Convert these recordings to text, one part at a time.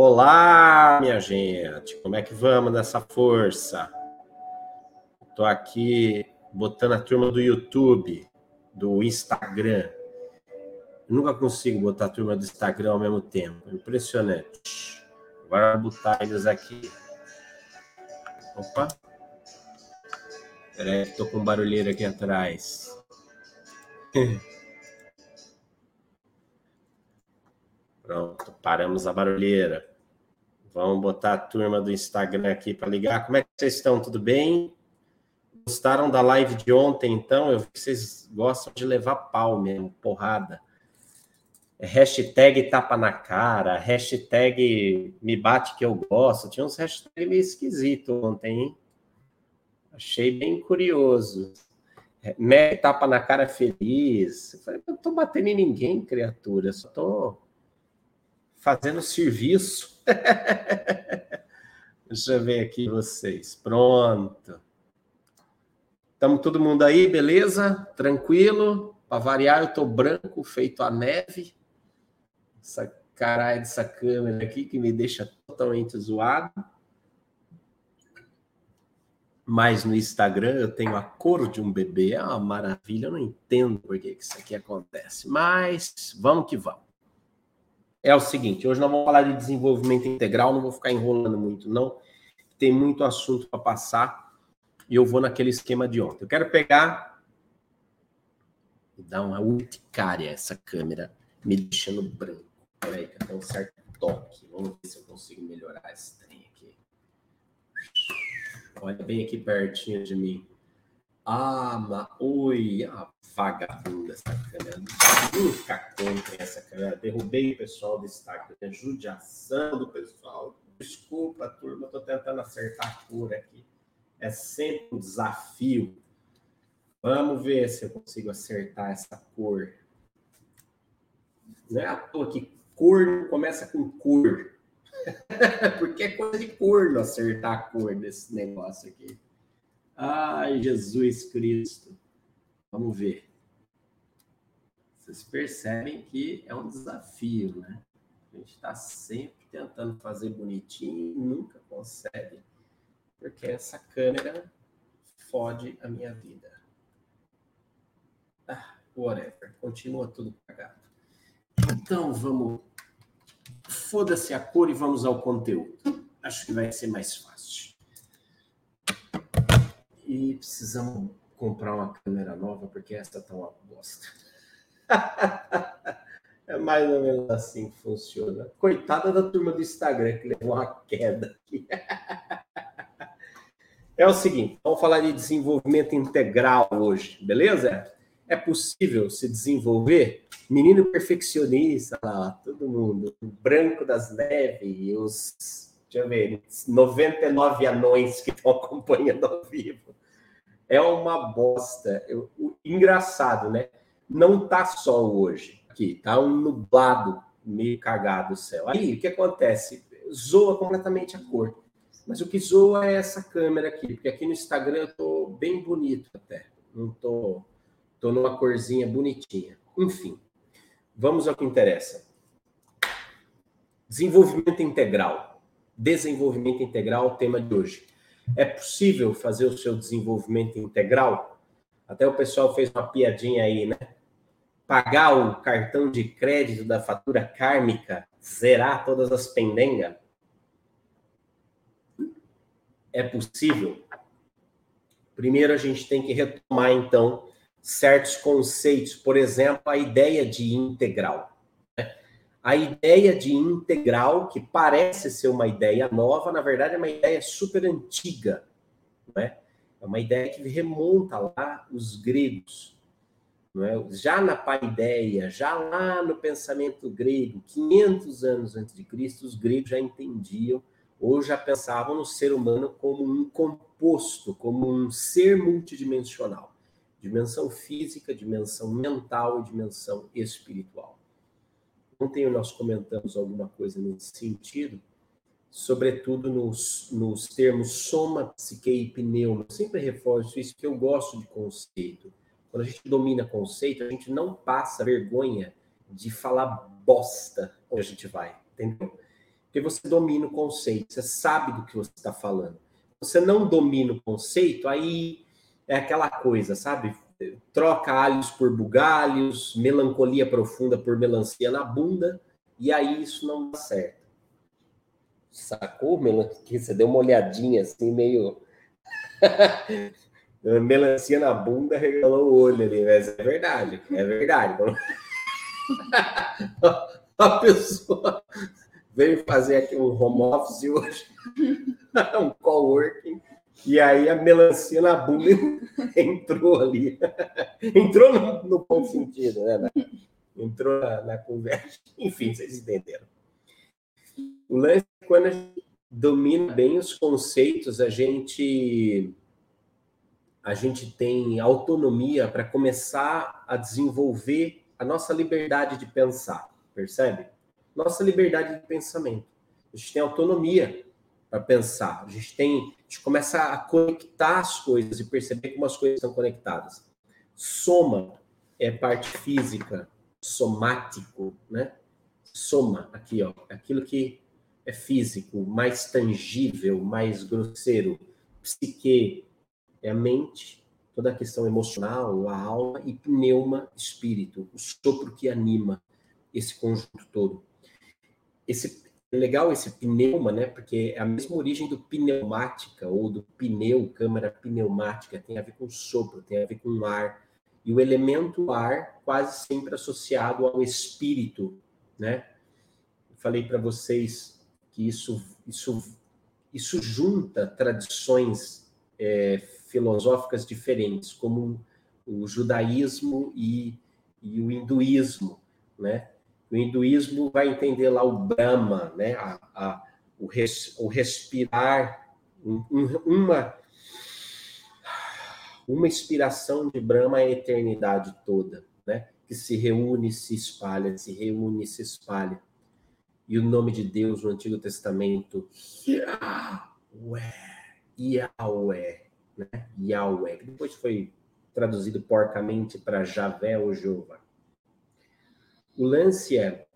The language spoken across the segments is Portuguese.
Olá, minha gente, como é que vamos nessa força? Estou aqui botando a turma do YouTube, do Instagram. Nunca consigo botar a turma do Instagram ao mesmo tempo, impressionante. Agora vou botar eles aqui. Opa. Peraí, estou com um barulheiro aqui atrás. Pronto, paramos a barulheira. Vamos botar a turma do Instagram aqui para ligar. Como é que vocês estão? Tudo bem? Gostaram da live de ontem, então? Eu vi que vocês gostam de levar pau mesmo, porrada. É hashtag tapa na cara, hashtag me bate que eu gosto. Tinha uns hashtags meio esquisitos ontem, hein? Achei bem curioso. Me tapa na cara feliz. Eu falei, não tô batendo em ninguém, criatura. Só tô fazendo serviço. Deixa eu ver aqui vocês. Pronto. Estamos todo mundo aí, beleza? Tranquilo? Para variar, eu estou branco, feito a neve. Essa caralho dessa câmera aqui que me deixa totalmente zoado. Mas no Instagram eu tenho a cor de um bebê. É uma maravilha. Eu não entendo por que isso aqui acontece. Mas vamos que vamos é o seguinte: hoje nós vamos falar de desenvolvimento integral, não vou ficar enrolando muito, não. Tem muito assunto para passar e eu vou naquele esquema de ontem. Eu quero pegar dar uma urticária essa câmera, me deixando branco. Peraí, que tem um certo toque. Vamos ver se eu consigo melhorar esse trem aqui. Olha bem aqui pertinho de mim. Ah, mas... oi, ah, vagabunda essa câmera. Nunca comprem essa câmera. Derrubei o pessoal do Instagram. Judiação do pessoal. Desculpa, turma. Estou tentando acertar a cor aqui. É sempre um desafio. Vamos ver se eu consigo acertar essa cor. Não é à toa que cor não começa com cor. Porque é coisa de corno acertar a cor desse negócio aqui. Ai, Jesus Cristo. Vamos ver. Vocês percebem que é um desafio, né? A gente está sempre tentando fazer bonitinho e nunca consegue, porque essa câmera fode a minha vida. Ah, whatever, continua tudo cagado. Então vamos. Foda-se a cor e vamos ao conteúdo. Acho que vai ser mais fácil. E precisamos comprar uma câmera nova, porque essa tá uma bosta. é mais ou menos assim que funciona. Coitada da turma do Instagram que levou uma queda aqui. é o seguinte, vamos falar de desenvolvimento integral hoje, beleza? É possível se desenvolver? Menino perfeccionista, lá, todo mundo, o branco das neves, os, deixa eu ver, 99 anões que estão acompanhando ao vivo. É uma bosta. Eu, engraçado, né? Não tá sol hoje aqui, tá um nublado, meio cagado o céu. Aí o que acontece? Zoa completamente a cor. Mas o que zoa é essa câmera aqui, porque aqui no Instagram eu tô bem bonito até. Não tô, tô numa corzinha bonitinha. Enfim, vamos ao que interessa. Desenvolvimento integral. Desenvolvimento integral, tema de hoje. É possível fazer o seu desenvolvimento integral? Até o pessoal fez uma piadinha aí, né? Pagar o cartão de crédito da fatura kármica, zerar todas as pendengas? É possível? Primeiro, a gente tem que retomar, então, certos conceitos. Por exemplo, a ideia de integral. Né? A ideia de integral, que parece ser uma ideia nova, na verdade é uma ideia super antiga. Não é? é uma ideia que remonta lá os gregos. É? Já na paideia, já lá no pensamento grego, 500 anos antes de Cristo, os gregos já entendiam ou já pensavam no ser humano como um composto, como um ser multidimensional. Dimensão física, dimensão mental e dimensão espiritual. Ontem nós comentamos alguma coisa nesse sentido, sobretudo nos, nos termos soma, psique e pneuma. Eu sempre reforço isso, que eu gosto de conceito quando a gente domina conceito, a gente não passa vergonha de falar bosta onde a gente vai, entendeu? Porque você domina o conceito, você sabe do que você está falando. Você não domina o conceito, aí é aquela coisa, sabe? Troca alhos por bugalhos, melancolia profunda por melancia na bunda, e aí isso não dá certo. Sacou, melancia? Você deu uma olhadinha assim, meio. melancia na bunda, regalou o olho ali, mas é verdade, é verdade. A pessoa veio fazer aqui um home office hoje, um coworking, e aí a melancia na bunda entrou ali. Entrou no, no bom sentido, né? Entrou na, na, conversa. Enfim, vocês entenderam. O lance é quando a gente domina bem os conceitos, a gente a gente tem autonomia para começar a desenvolver a nossa liberdade de pensar, percebe? Nossa liberdade de pensamento. A gente tem autonomia para pensar. A gente tem, a gente começa a conectar as coisas e perceber como as coisas estão conectadas. Soma é parte física, somático, né? Soma aqui, ó, aquilo que é físico, mais tangível, mais grosseiro. Psique é a mente, toda a questão emocional, a alma e pneuma, espírito, o sopro que anima esse conjunto todo. Esse é legal esse pneuma, né? Porque é a mesma origem do pneumática ou do pneu, câmara pneumática, tem a ver com sopro, tem a ver com ar. E o elemento ar quase sempre associado ao espírito, né? falei para vocês que isso isso isso junta tradições é, filosóficas diferentes, como o judaísmo e, e o hinduísmo, né? O hinduísmo vai entender lá o Brahma, né? A, a, o, res, o respirar, um, uma uma inspiração de Brahma é a eternidade toda, né? Que se reúne, se espalha, se reúne, se espalha. E o nome de Deus no Antigo Testamento, Yahweh, Yahweh, né? Yahweh, que depois foi traduzido porcamente para Javé ou Jeová. O lance é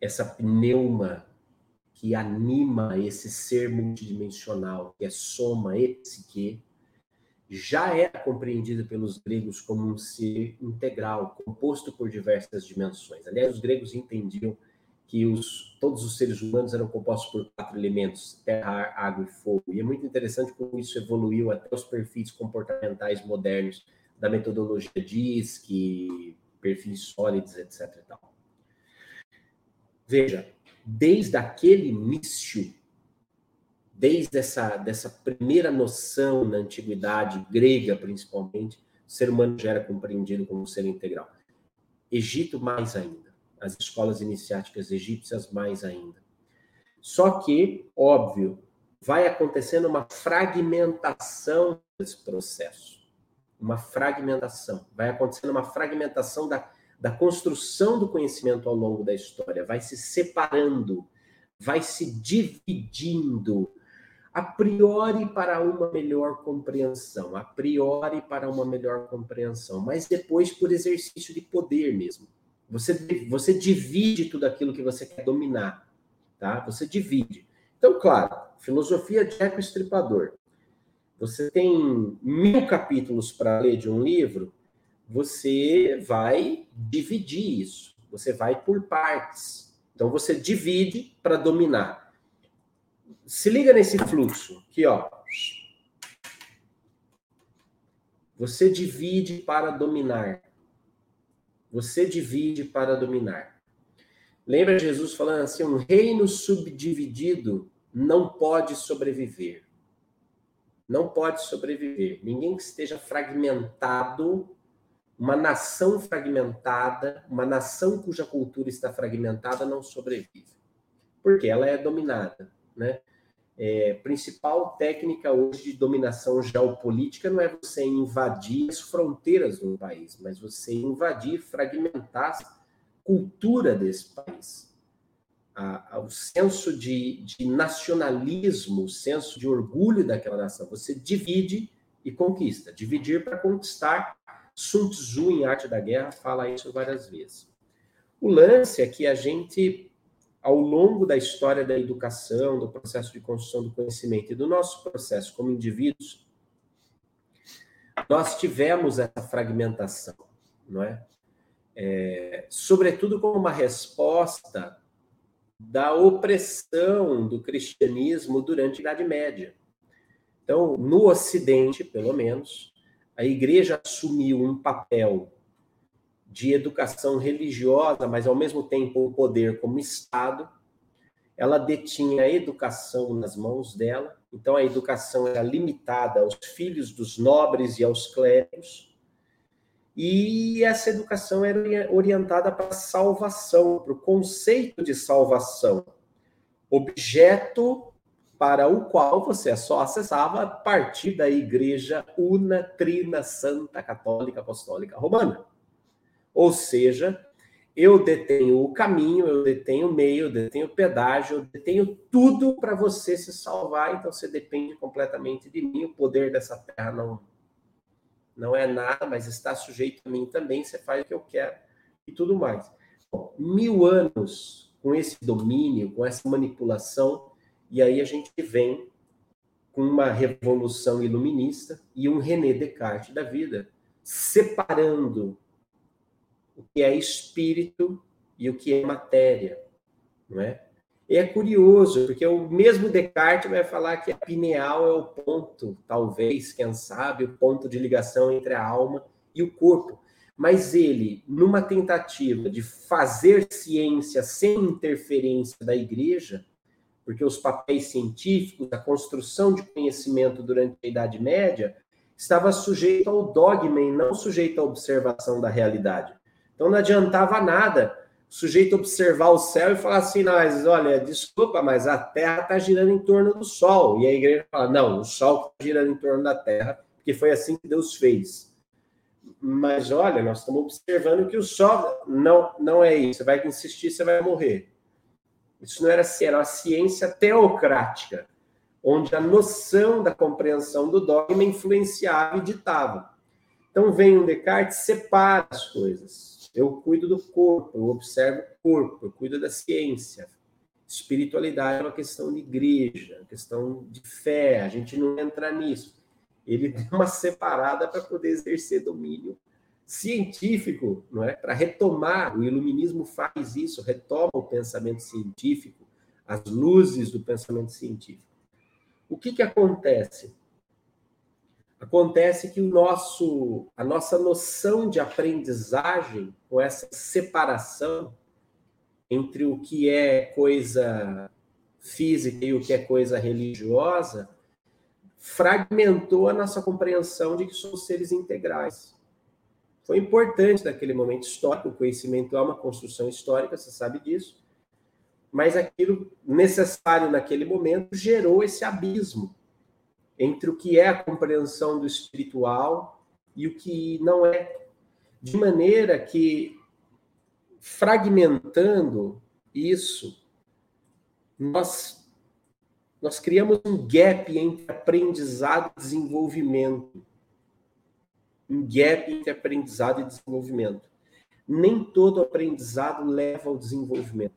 essa pneuma que anima esse ser multidimensional, que é soma e psique, já era compreendido pelos gregos como um ser integral, composto por diversas dimensões. Aliás, os gregos entendiam que os, todos os seres humanos eram compostos por quatro elementos: terra, água e fogo. E é muito interessante como isso evoluiu até os perfis comportamentais modernos da metodologia DISC, perfis sólidos, etc. Veja, desde aquele início, desde essa dessa primeira noção na antiguidade grega, principalmente, o ser humano já era compreendido como um ser integral. Egito mais ainda as escolas iniciáticas egípcias mais ainda. Só que, óbvio, vai acontecendo uma fragmentação desse processo. Uma fragmentação. Vai acontecendo uma fragmentação da, da construção do conhecimento ao longo da história. Vai se separando, vai se dividindo, a priori para uma melhor compreensão, a priori para uma melhor compreensão, mas depois por exercício de poder mesmo. Você, você divide tudo aquilo que você quer dominar, tá? Você divide. Então, claro, filosofia de Eco Estripador. Você tem mil capítulos para ler de um livro, você vai dividir isso. Você vai por partes. Então, você divide para dominar. Se liga nesse fluxo aqui, ó. Você divide para dominar. Você divide para dominar. Lembra Jesus falando assim: um reino subdividido não pode sobreviver. Não pode sobreviver. Ninguém que esteja fragmentado, uma nação fragmentada, uma nação cuja cultura está fragmentada, não sobrevive. Porque ela é dominada, né? É, principal técnica hoje de dominação geopolítica não é você invadir as fronteiras do país, mas você invadir, fragmentar a cultura desse país. A, o senso de, de nacionalismo, o senso de orgulho daquela nação. Você divide e conquista. Dividir para conquistar. Sun Tzu, em Arte da Guerra, fala isso várias vezes. O lance é que a gente ao longo da história da educação, do processo de construção do conhecimento e do nosso processo como indivíduos, nós tivemos essa fragmentação, não é? é sobretudo como uma resposta da opressão do cristianismo durante a Idade Média. Então, no Ocidente, pelo menos, a igreja assumiu um papel de educação religiosa, mas ao mesmo tempo o poder como Estado. Ela detinha a educação nas mãos dela, então a educação era limitada aos filhos dos nobres e aos clérigos. E essa educação era orientada para a salvação, para o conceito de salvação, objeto para o qual você só acessava a partir da Igreja Una, Trina, Santa, Católica, Apostólica Romana. Ou seja, eu detenho o caminho, eu detenho o meio, eu detenho o pedágio, eu detenho tudo para você se salvar, então você depende completamente de mim, o poder dessa terra não não é nada, mas está sujeito a mim também, você faz o que eu quero e tudo mais. Bom, mil anos com esse domínio, com essa manipulação, e aí a gente vem com uma revolução iluminista e um René Descartes da vida, separando o que é espírito e o que é matéria, não é? E é curioso, porque o mesmo Descartes vai falar que a pineal é o ponto, talvez, quem sabe, o ponto de ligação entre a alma e o corpo. Mas ele, numa tentativa de fazer ciência sem interferência da igreja, porque os papéis científicos, a construção de conhecimento durante a Idade Média, estava sujeito ao dogma e não sujeito à observação da realidade. Então não adiantava nada o sujeito observar o céu e falar assim, mas olha, desculpa, mas a Terra está girando em torno do Sol. E a igreja fala, não, o Sol está girando em torno da Terra, porque foi assim que Deus fez. Mas olha, nós estamos observando que o Sol não, não é isso. Você vai insistir, você vai morrer. Isso não era assim, era uma ciência teocrática, onde a noção da compreensão do dogma influenciava e ditava. Então vem um Descartes, separa as coisas. Eu cuido do corpo, eu observo o corpo, eu cuido da ciência. Espiritualidade é uma questão de igreja, uma questão de fé, a gente não entra nisso. Ele deu uma separada para poder exercer domínio científico, não é? Para retomar, o iluminismo faz isso, retoma o pensamento científico, as luzes do pensamento científico. O que que acontece? Acontece que o nosso, a nossa noção de aprendizagem, com essa separação entre o que é coisa física e o que é coisa religiosa, fragmentou a nossa compreensão de que somos seres integrais foi importante naquele momento histórico. O conhecimento é uma construção histórica, você sabe disso. Mas aquilo necessário naquele momento gerou esse abismo entre o que é a compreensão do espiritual e o que não é. De maneira que, fragmentando isso, nós, nós criamos um gap entre aprendizado e desenvolvimento um gap entre aprendizado e desenvolvimento. Nem todo aprendizado leva ao desenvolvimento.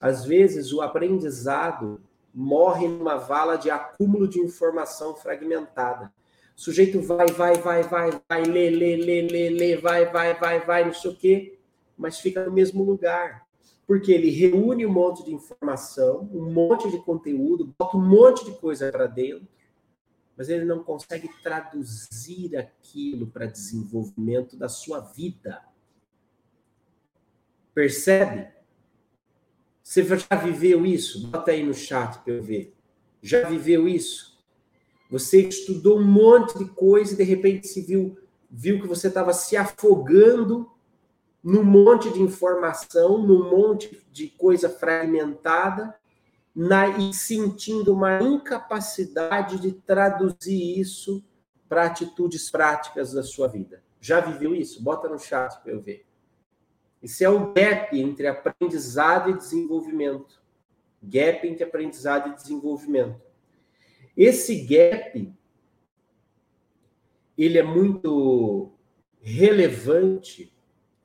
Às vezes, o aprendizado morre numa vala de acúmulo de informação fragmentada. O sujeito vai, vai, vai, vai, vai, lê, lê, lê, lê, lê, vai, vai, vai, vai, não sei o quê, mas fica no mesmo lugar. Porque ele reúne um monte de informação, um monte de conteúdo, bota um monte de coisa para dentro, mas ele não consegue traduzir aquilo para desenvolvimento da sua vida. Percebe? Você já viveu isso? Bota aí no chat para eu ver. Já viveu isso? Você estudou um monte de coisa e de repente se viu, viu que você estava se afogando num monte de informação, num monte de coisa fragmentada, na, e sentindo uma incapacidade de traduzir isso para atitudes práticas da sua vida. Já viveu isso? Bota no chat para eu ver. Esse é o gap entre aprendizado e desenvolvimento. Gap entre aprendizado e desenvolvimento. Esse gap ele é muito relevante,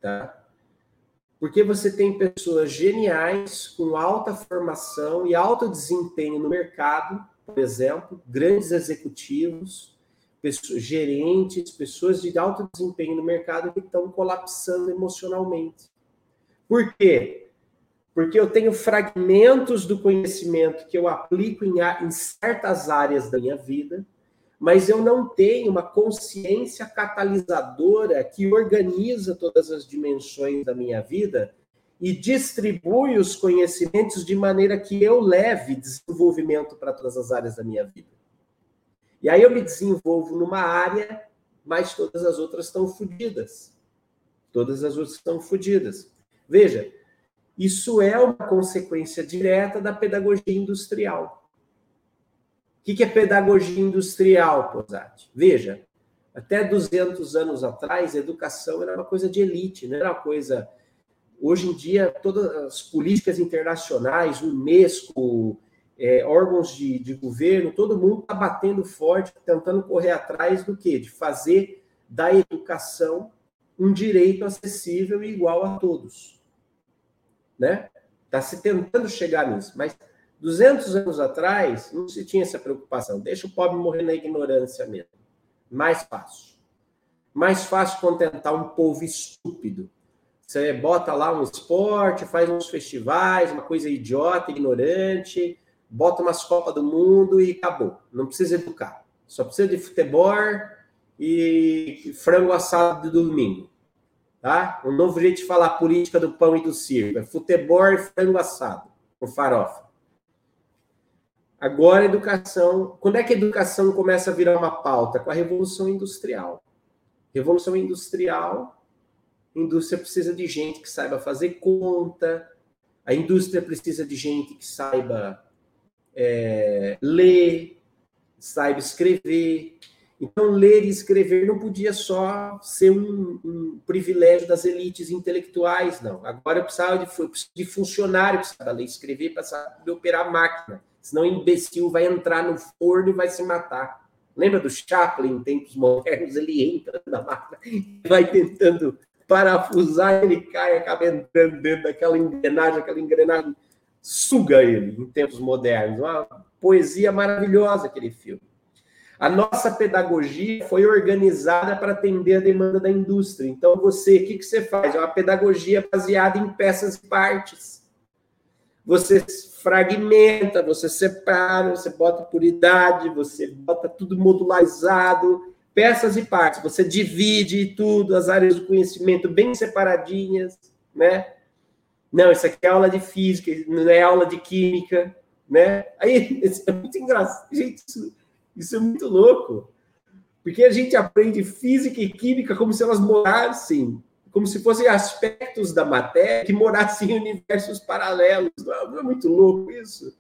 tá? Porque você tem pessoas geniais com alta formação e alto desempenho no mercado, por exemplo, grandes executivos, pessoas, gerentes, pessoas de alto desempenho no mercado que estão colapsando emocionalmente. Por quê? Porque eu tenho fragmentos do conhecimento que eu aplico em, em certas áreas da minha vida, mas eu não tenho uma consciência catalisadora que organiza todas as dimensões da minha vida e distribui os conhecimentos de maneira que eu leve desenvolvimento para todas as áreas da minha vida. E aí eu me desenvolvo numa área, mas todas as outras estão fodidas. Todas as outras estão fodidas. Veja, isso é uma consequência direta da pedagogia industrial. O que é pedagogia industrial, Posati? Veja, até 200 anos atrás, a educação era uma coisa de elite, não era uma coisa. Hoje em dia, todas as políticas internacionais, Unesco, é, órgãos de, de governo, todo mundo está batendo forte, tentando correr atrás do quê? De fazer da educação um direito acessível e igual a todos. Né? Está se tentando chegar nisso, mas 200 anos atrás, não se tinha essa preocupação. Deixa o pobre morrer na ignorância mesmo. Mais fácil. Mais fácil contentar um povo estúpido. Você bota lá um esporte, faz uns festivais, uma coisa idiota, ignorante, bota umas Copas do Mundo e acabou. Não precisa educar. Só precisa de futebol e frango assado de domingo. Tá? Um novo jeito de falar política do pão e do circo. É futebol e frango assado, com farofa. Agora, educação. Quando é que a educação começa a virar uma pauta? Com a Revolução Industrial. Revolução Industrial, a indústria precisa de gente que saiba fazer conta, a indústria precisa de gente que saiba é, ler, saiba escrever. Então, ler e escrever não podia só ser um, um privilégio das elites intelectuais, não. Agora eu precisava de, de funcionário, precisava ler e escrever para saber operar a máquina senão imbecil vai entrar no forno e vai se matar. Lembra do Chaplin em tempos modernos? Ele entra na máquina e vai tentando parafusar, ele cai, acaba entrando dentro daquela engrenagem, aquela engrenagem suga ele em tempos modernos. Uma poesia maravilhosa aquele filme. A nossa pedagogia foi organizada para atender a demanda da indústria. Então, você, o que, que você faz? É uma pedagogia baseada em peças e partes. Você fragmenta, você separa, você bota por idade, você bota tudo modularizado, peças e partes. Você divide tudo, as áreas do conhecimento bem separadinhas, né? Não, isso aqui é aula de física, não é aula de química, né? Aí, é muito engraçado. Gente, isso, isso é muito louco. Porque a gente aprende física e química como se elas morassem como se fossem aspectos da matéria que morassem em universos paralelos. Não é muito louco isso?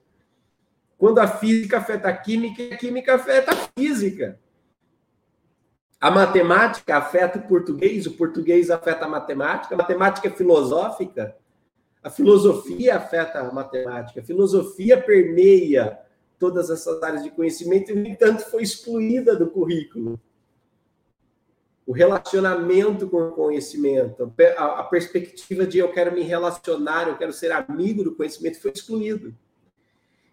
Quando a física afeta a química, a química afeta a física. A matemática afeta o português, o português afeta a matemática, a matemática é filosófica, a filosofia afeta a matemática, a filosofia permeia todas essas áreas de conhecimento e, no entanto, foi excluída do currículo o relacionamento com o conhecimento, a, perspectiva de eu quero me relacionar, eu quero ser amigo do conhecimento foi excluído.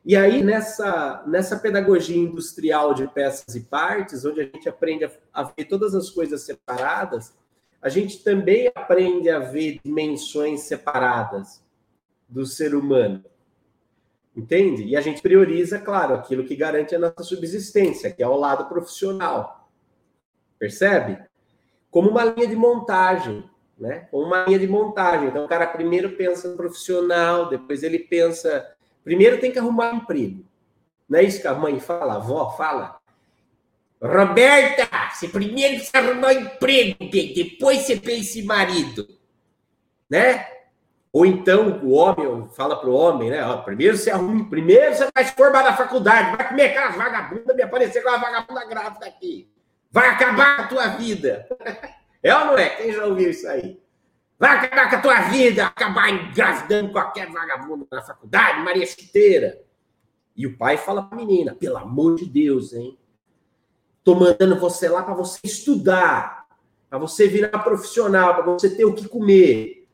E aí, nessa, nessa pedagogia industrial de peças e partes, onde a gente aprende a, a ver todas as coisas separadas, a gente também aprende a ver dimensões separadas do ser humano. Entende? E a gente prioriza, claro, aquilo que garante a nossa subsistência, que é o lado profissional. Percebe? como uma linha de montagem, né? Como uma linha de montagem. Então, o cara primeiro pensa no profissional, depois ele pensa. Primeiro tem que arrumar emprego. Não é isso que a mãe fala, a avó fala? Roberta, você primeiro precisa arrumar emprego, depois você pensa em marido. Né? Ou então o homem fala para o homem, né? Ó, primeiro você arruma, primeiro você vai se formar na faculdade, vai comer aquelas vagabundas, me aparecer com uma vagabunda grávida aqui. Vai acabar a tua vida. É ou não é? Quem já ouviu isso aí? Vai acabar com a tua vida, acabar engravidando qualquer vagabundo na faculdade, Maria Chiteira. E o pai fala para a menina: pelo amor de Deus, hein? Tô mandando você lá para você estudar, para você virar profissional, para você ter o que comer.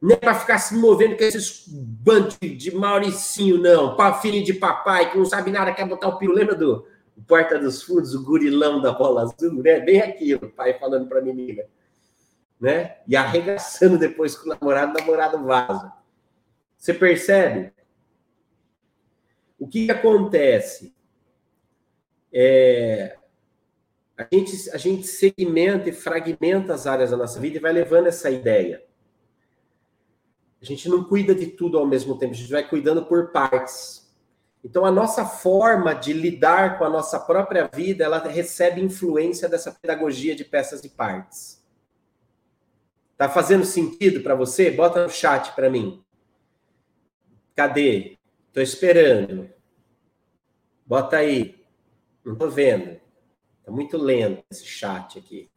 Não é para ficar se movendo com esses bandos de Mauricinho, não. Filho de papai que não sabe nada, quer botar o piro. Lembra do Porta dos Fundos, o gurilão da bola azul, né? Bem aquilo, o pai falando para a menina. Né? E arregaçando depois com o namorado, o namorado vaza. Você percebe? O que acontece? É, a, gente, a gente segmenta e fragmenta as áreas da nossa vida e vai levando essa ideia. A gente não cuida de tudo ao mesmo tempo, a gente vai cuidando por partes. Então, a nossa forma de lidar com a nossa própria vida, ela recebe influência dessa pedagogia de peças e partes. Tá fazendo sentido para você? Bota no chat para mim. Cadê? Tô esperando. Bota aí. Não tô vendo. Tá muito lento esse chat aqui.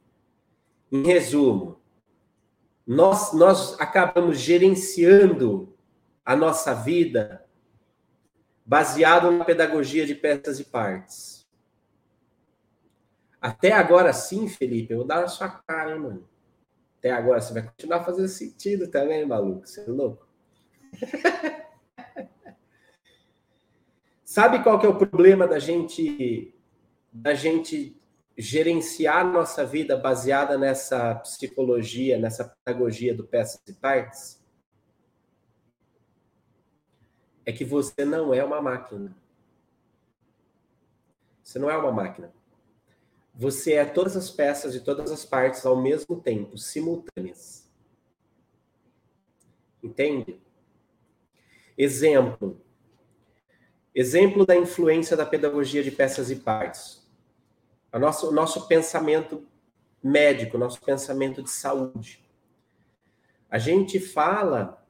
Em resumo, nós, nós acabamos gerenciando a nossa vida baseado na pedagogia de peças e partes. Até agora sim, Felipe, eu vou dar na sua cara, mano. Até agora você vai continuar fazendo sentido também, maluco. Você é louco? Sabe qual que é o problema da gente da gente gerenciar nossa vida baseada nessa psicologia, nessa pedagogia do peças e partes, é que você não é uma máquina. Você não é uma máquina. Você é todas as peças e todas as partes ao mesmo tempo, simultâneas. Entende? Exemplo. Exemplo da influência da pedagogia de peças e partes a o nosso pensamento médico, nosso pensamento de saúde. A gente fala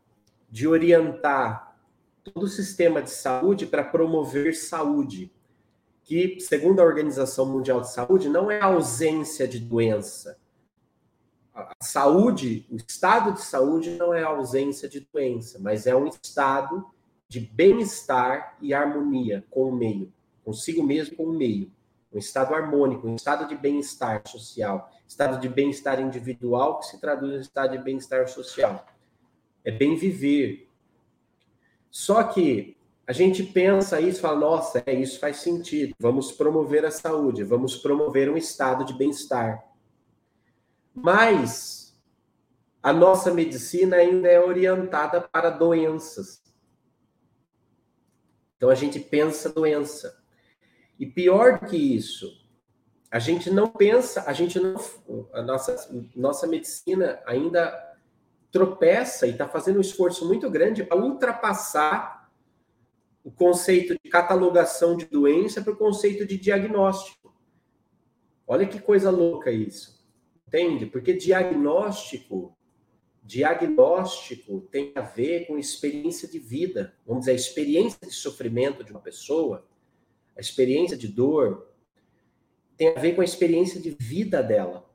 de orientar todo o sistema de saúde para promover saúde, que, segundo a Organização Mundial de Saúde, não é ausência de doença. A saúde, o estado de saúde não é ausência de doença, mas é um estado de bem-estar e harmonia com o meio, consigo mesmo com o meio um estado harmônico, um estado de bem-estar social, estado de bem-estar individual que se traduz em estado de bem-estar social. É bem viver. Só que a gente pensa isso e fala, nossa, é, isso faz sentido. Vamos promover a saúde, vamos promover um estado de bem-estar. Mas a nossa medicina ainda é orientada para doenças. Então a gente pensa doença. E pior que isso, a gente não pensa, a gente não, a nossa, nossa medicina ainda tropeça e está fazendo um esforço muito grande para ultrapassar o conceito de catalogação de doença para o conceito de diagnóstico. Olha que coisa louca isso. Entende? Porque diagnóstico, diagnóstico tem a ver com experiência de vida. Vamos dizer, a experiência de sofrimento de uma pessoa a experiência de dor tem a ver com a experiência de vida dela.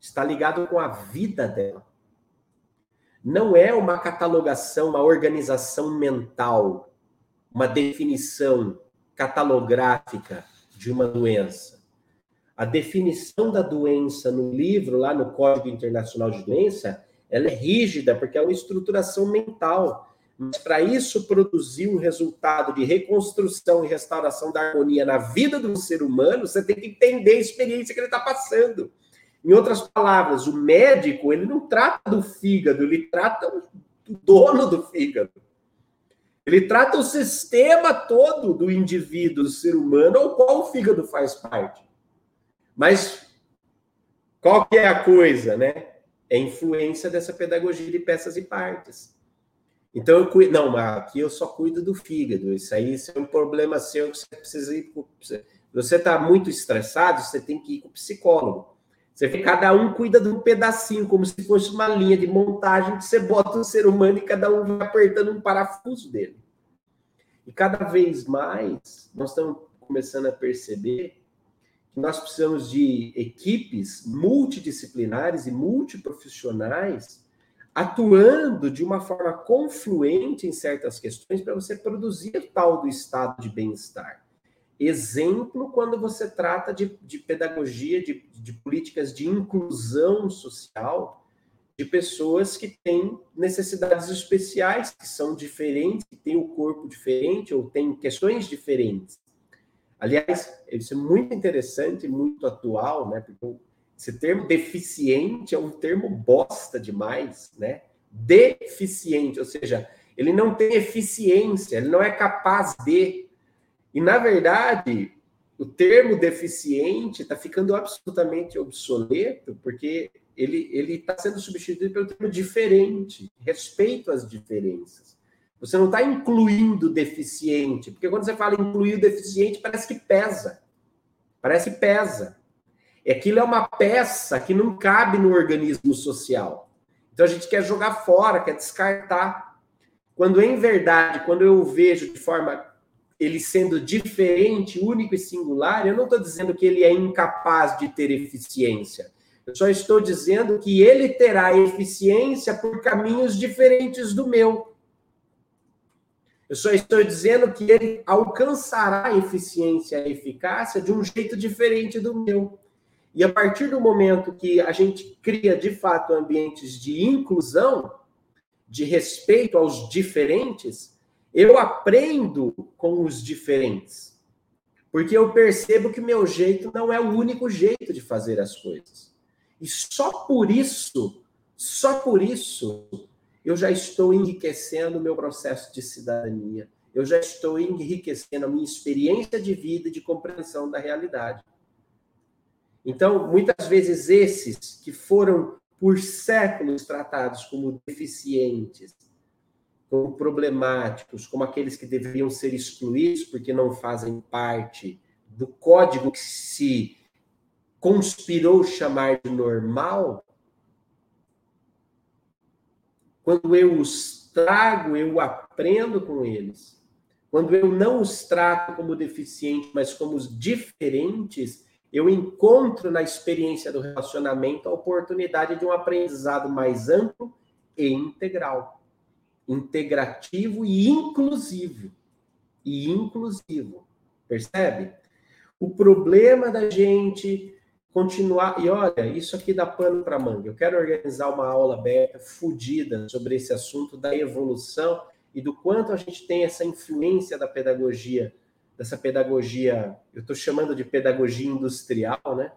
Está ligado com a vida dela. Não é uma catalogação, uma organização mental, uma definição catalográfica de uma doença. A definição da doença no livro, lá no Código Internacional de Doença, ela é rígida, porque é uma estruturação mental. Mas para isso produzir um resultado de reconstrução e restauração da harmonia na vida do ser humano, você tem que entender a experiência que ele está passando. Em outras palavras, o médico ele não trata do fígado, ele trata do dono do fígado. Ele trata o sistema todo do indivíduo, do ser humano, ao qual o fígado faz parte. Mas qual que é a coisa, né? É a influência dessa pedagogia de peças e partes. Então eu cuido, não, aqui eu só cuido do fígado. Isso aí isso é um problema seu que você precisa ir. Você está muito estressado, você tem que ir com o psicólogo. Você cada um cuida de um pedacinho, como se fosse uma linha de montagem que você bota um ser humano e cada um vai apertando um parafuso dele. E cada vez mais nós estamos começando a perceber que nós precisamos de equipes multidisciplinares e multiprofissionais atuando de uma forma confluente em certas questões para você produzir tal do estado de bem-estar. Exemplo, quando você trata de, de pedagogia, de, de políticas de inclusão social, de pessoas que têm necessidades especiais, que são diferentes, que têm o corpo diferente ou têm questões diferentes. Aliás, isso é muito interessante, muito atual, né? Porque esse termo deficiente é um termo bosta demais, né? Deficiente, ou seja, ele não tem eficiência, ele não é capaz de. E, na verdade, o termo deficiente está ficando absolutamente obsoleto, porque ele está sendo substituído pelo termo diferente, respeito às diferenças. Você não está incluindo deficiente, porque quando você fala incluir o deficiente, parece que pesa. Parece que pesa. Aquilo é uma peça que não cabe no organismo social. Então a gente quer jogar fora, quer descartar. Quando em verdade, quando eu vejo de forma ele sendo diferente, único e singular, eu não estou dizendo que ele é incapaz de ter eficiência. Eu só estou dizendo que ele terá eficiência por caminhos diferentes do meu. Eu só estou dizendo que ele alcançará eficiência e eficácia de um jeito diferente do meu. E a partir do momento que a gente cria, de fato, ambientes de inclusão, de respeito aos diferentes, eu aprendo com os diferentes. Porque eu percebo que meu jeito não é o único jeito de fazer as coisas. E só por isso, só por isso, eu já estou enriquecendo o meu processo de cidadania. Eu já estou enriquecendo a minha experiência de vida e de compreensão da realidade. Então, muitas vezes, esses que foram por séculos tratados como deficientes, como problemáticos, como aqueles que deveriam ser excluídos porque não fazem parte do código que se conspirou chamar de normal, quando eu os trago, eu aprendo com eles. Quando eu não os trato como deficientes, mas como os diferentes, eu encontro na experiência do relacionamento a oportunidade de um aprendizado mais amplo e integral, integrativo e inclusivo. E inclusivo. Percebe? O problema da gente continuar. E olha, isso aqui dá pano para manga. Eu quero organizar uma aula aberta, fodida, sobre esse assunto da evolução e do quanto a gente tem essa influência da pedagogia, dessa pedagogia, eu estou chamando de pedagogia industrial, né?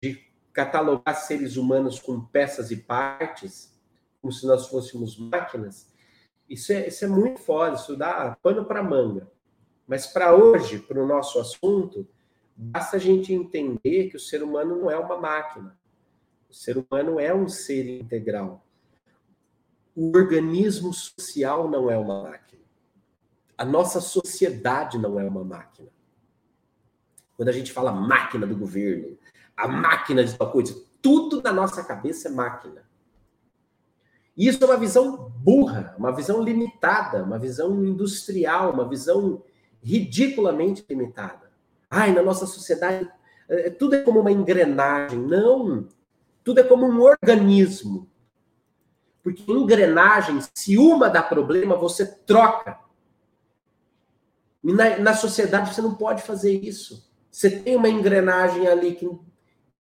De catalogar seres humanos com peças e partes, como se nós fôssemos máquinas. Isso é, isso é muito foda, isso dá pano para manga. Mas para hoje, para o nosso assunto, Basta a gente entender que o ser humano não é uma máquina. O ser humano é um ser integral. O organismo social não é uma máquina. A nossa sociedade não é uma máquina. Quando a gente fala máquina do governo, a máquina de tal coisa, tudo na nossa cabeça é máquina. Isso é uma visão burra, uma visão limitada, uma visão industrial, uma visão ridiculamente limitada. Ai, na nossa sociedade, é, tudo é como uma engrenagem. Não. Tudo é como um organismo. Porque engrenagem, se uma dá problema, você troca. Na, na sociedade você não pode fazer isso. Você tem uma engrenagem ali que,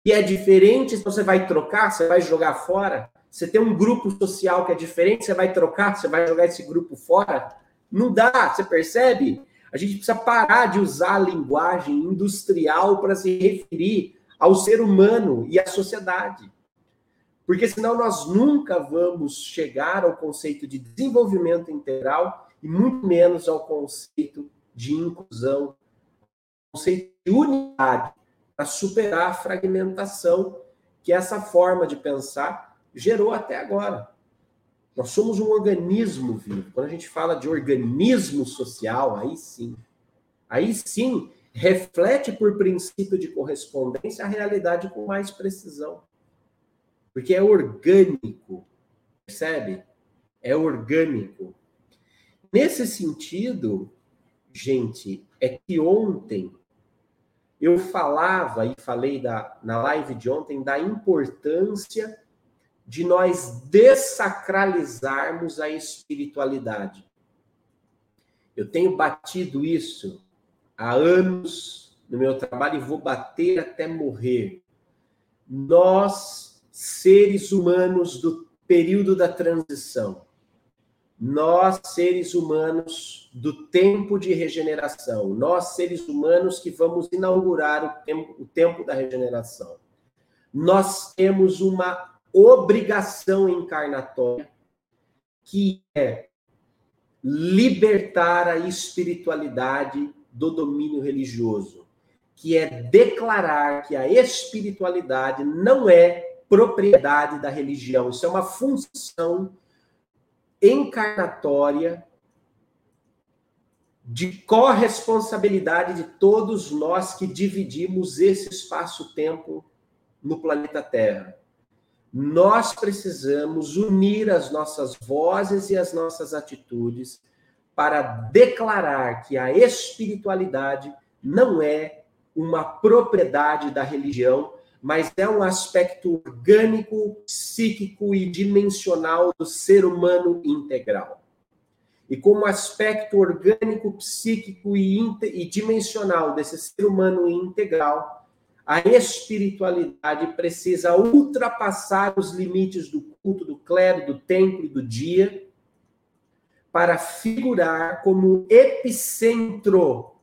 que é diferente, então você vai trocar, você vai jogar fora. Você tem um grupo social que é diferente, você vai trocar, você vai jogar esse grupo fora. Não dá, você percebe? A gente precisa parar de usar a linguagem industrial para se referir ao ser humano e à sociedade. Porque senão nós nunca vamos chegar ao conceito de desenvolvimento integral e muito menos ao conceito de inclusão, conceito de unidade, para superar a fragmentação que essa forma de pensar gerou até agora. Nós somos um organismo vivo. Quando a gente fala de organismo social, aí sim. Aí sim, reflete por princípio de correspondência a realidade com mais precisão. Porque é orgânico, percebe? É orgânico. Nesse sentido, gente, é que ontem eu falava e falei da, na live de ontem da importância de nós dessacralizarmos a espiritualidade. Eu tenho batido isso há anos no meu trabalho e vou bater até morrer. Nós, seres humanos do período da transição. Nós, seres humanos do tempo de regeneração, nós, seres humanos que vamos inaugurar o tempo, o tempo da regeneração, nós temos uma obrigação encarnatória que é libertar a espiritualidade do domínio religioso, que é declarar que a espiritualidade não é propriedade da religião, isso é uma função encarnatória de corresponsabilidade de todos nós que dividimos esse espaço-tempo no planeta Terra. Nós precisamos unir as nossas vozes e as nossas atitudes para declarar que a espiritualidade não é uma propriedade da religião, mas é um aspecto orgânico, psíquico e dimensional do ser humano integral. E como aspecto orgânico, psíquico e, e dimensional desse ser humano integral, a espiritualidade precisa ultrapassar os limites do culto, do clero, do templo e do dia, para figurar como epicentro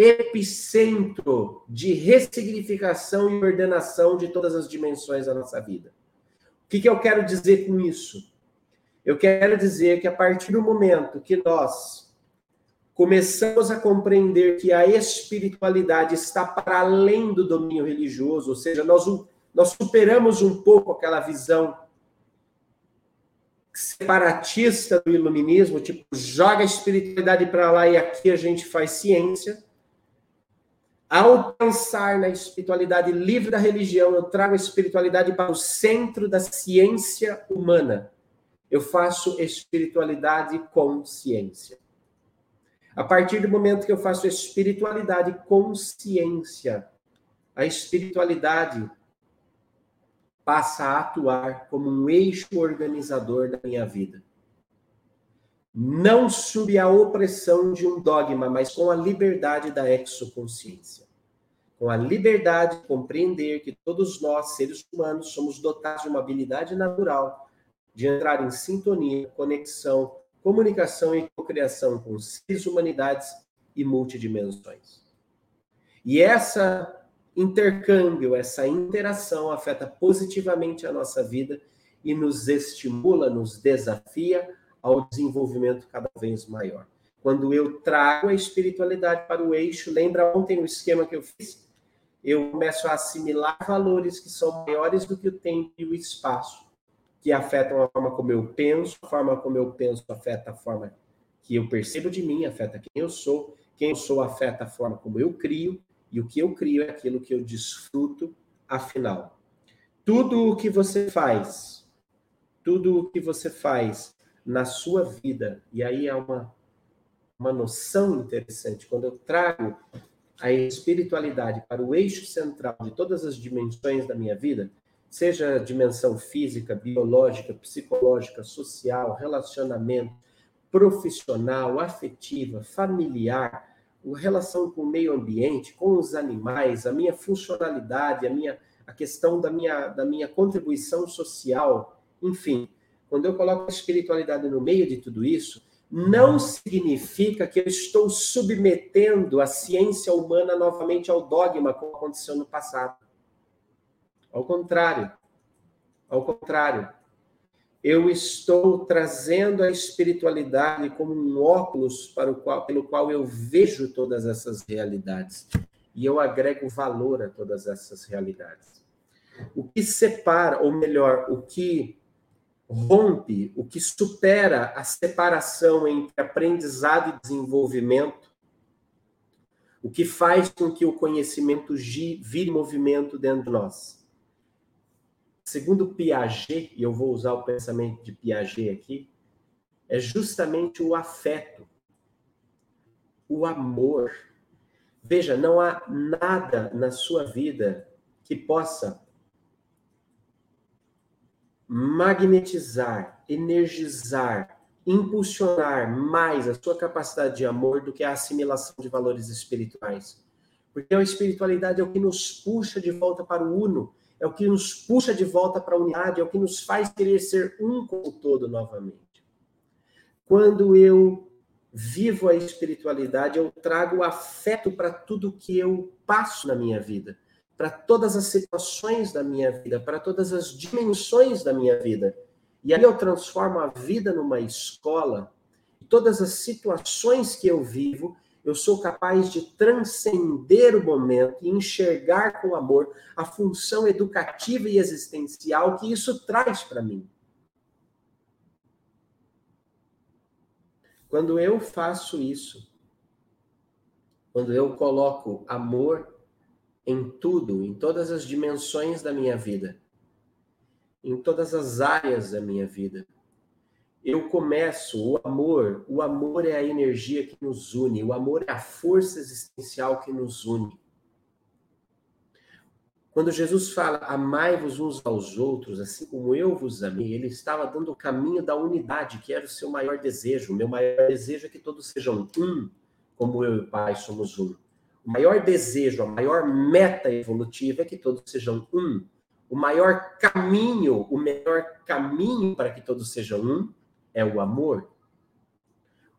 epicentro de ressignificação e ordenação de todas as dimensões da nossa vida. O que, que eu quero dizer com isso? Eu quero dizer que a partir do momento que nós começamos a compreender que a espiritualidade está para além do domínio religioso, ou seja, nós, nós superamos um pouco aquela visão separatista do iluminismo, tipo, joga a espiritualidade para lá e aqui a gente faz ciência. Ao pensar na espiritualidade livre da religião, eu trago a espiritualidade para o centro da ciência humana. Eu faço espiritualidade com ciência. A partir do momento que eu faço espiritualidade com ciência, a espiritualidade passa a atuar como um eixo organizador da minha vida. Não sob a opressão de um dogma, mas com a liberdade da exoconsciência. Com a liberdade de compreender que todos nós, seres humanos, somos dotados de uma habilidade natural de entrar em sintonia, conexão, comunicação e cocriação com seres, humanidades e multidimensões. E essa intercâmbio, essa interação afeta positivamente a nossa vida e nos estimula, nos desafia ao desenvolvimento cada vez maior. Quando eu trago a espiritualidade para o eixo, lembra ontem o esquema que eu fiz? Eu começo a assimilar valores que são maiores do que o tempo e o espaço, que afetam a forma como eu penso, a forma como eu penso afeta a forma que eu percebo de mim, afeta quem eu sou, quem eu sou afeta a forma como eu crio, e o que eu crio é aquilo que eu desfruto, afinal. Tudo o que você faz, tudo o que você faz na sua vida. E aí é uma, uma noção interessante. Quando eu trago a espiritualidade para o eixo central de todas as dimensões da minha vida, seja a dimensão física, biológica, psicológica, social, relacionamento, profissional, afetiva, familiar, a relação com o meio ambiente, com os animais, a minha funcionalidade, a minha a questão da minha da minha contribuição social, enfim, quando eu coloco a espiritualidade no meio de tudo isso, não significa que eu estou submetendo a ciência humana novamente ao dogma, como aconteceu no passado. Ao contrário. Ao contrário. Eu estou trazendo a espiritualidade como um óculos para o qual, pelo qual eu vejo todas essas realidades. E eu agrego valor a todas essas realidades. O que separa, ou melhor, o que rompe, o que supera a separação entre aprendizado e desenvolvimento, o que faz com que o conhecimento vire movimento dentro de nós. Segundo Piaget, e eu vou usar o pensamento de Piaget aqui, é justamente o afeto, o amor. Veja, não há nada na sua vida que possa magnetizar, energizar, impulsionar mais a sua capacidade de amor do que a assimilação de valores espirituais. Porque a espiritualidade é o que nos puxa de volta para o uno, é o que nos puxa de volta para a unidade, é o que nos faz querer ser um com o todo novamente. Quando eu vivo a espiritualidade, eu trago afeto para tudo que eu passo na minha vida, para todas as situações da minha vida, para todas as dimensões da minha vida. E aí eu transformo a vida numa escola. Todas as situações que eu vivo, eu sou capaz de transcender o momento e enxergar com amor a função educativa e existencial que isso traz para mim. Quando eu faço isso, quando eu coloco amor em tudo, em todas as dimensões da minha vida, em todas as áreas da minha vida, eu começo o amor, o amor é a energia que nos une, o amor é a força existencial que nos une. Quando Jesus fala, amai-vos uns aos outros, assim como eu vos amei, ele estava dando o caminho da unidade, que era o seu maior desejo. O meu maior desejo é que todos sejam um, como eu e o Pai somos um. Maior desejo, a maior meta evolutiva é que todos sejam um. O maior caminho, o melhor caminho para que todos sejam um é o amor.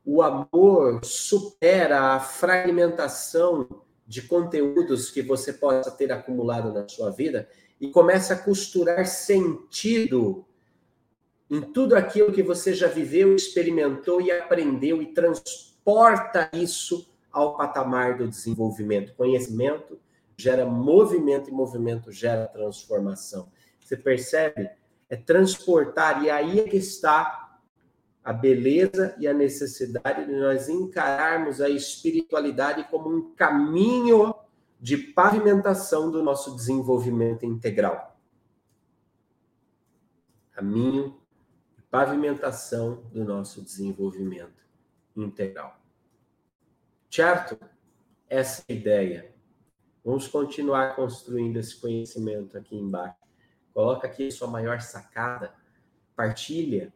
O amor supera a fragmentação de conteúdos que você possa ter acumulado na sua vida e começa a costurar sentido em tudo aquilo que você já viveu, experimentou e aprendeu e transporta isso ao patamar do desenvolvimento. Conhecimento gera movimento e movimento gera transformação. Você percebe? É transportar, e aí é que está a beleza e a necessidade de nós encararmos a espiritualidade como um caminho de pavimentação do nosso desenvolvimento integral. Caminho de pavimentação do nosso desenvolvimento integral. Certo? Essa é ideia. Vamos continuar construindo esse conhecimento aqui embaixo. Coloca aqui sua maior sacada, partilha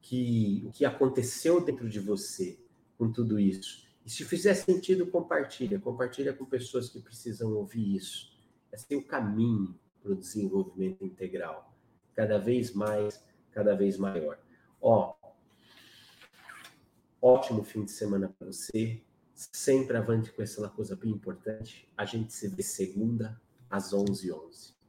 que o que aconteceu dentro de você com tudo isso. E se fizer sentido, compartilha. Compartilha com pessoas que precisam ouvir isso. Esse é o caminho para o desenvolvimento integral. Cada vez mais, cada vez maior. Ó, ótimo fim de semana para você. Sempre avante com essa coisa bem importante. A gente se vê segunda às 11h11. 11.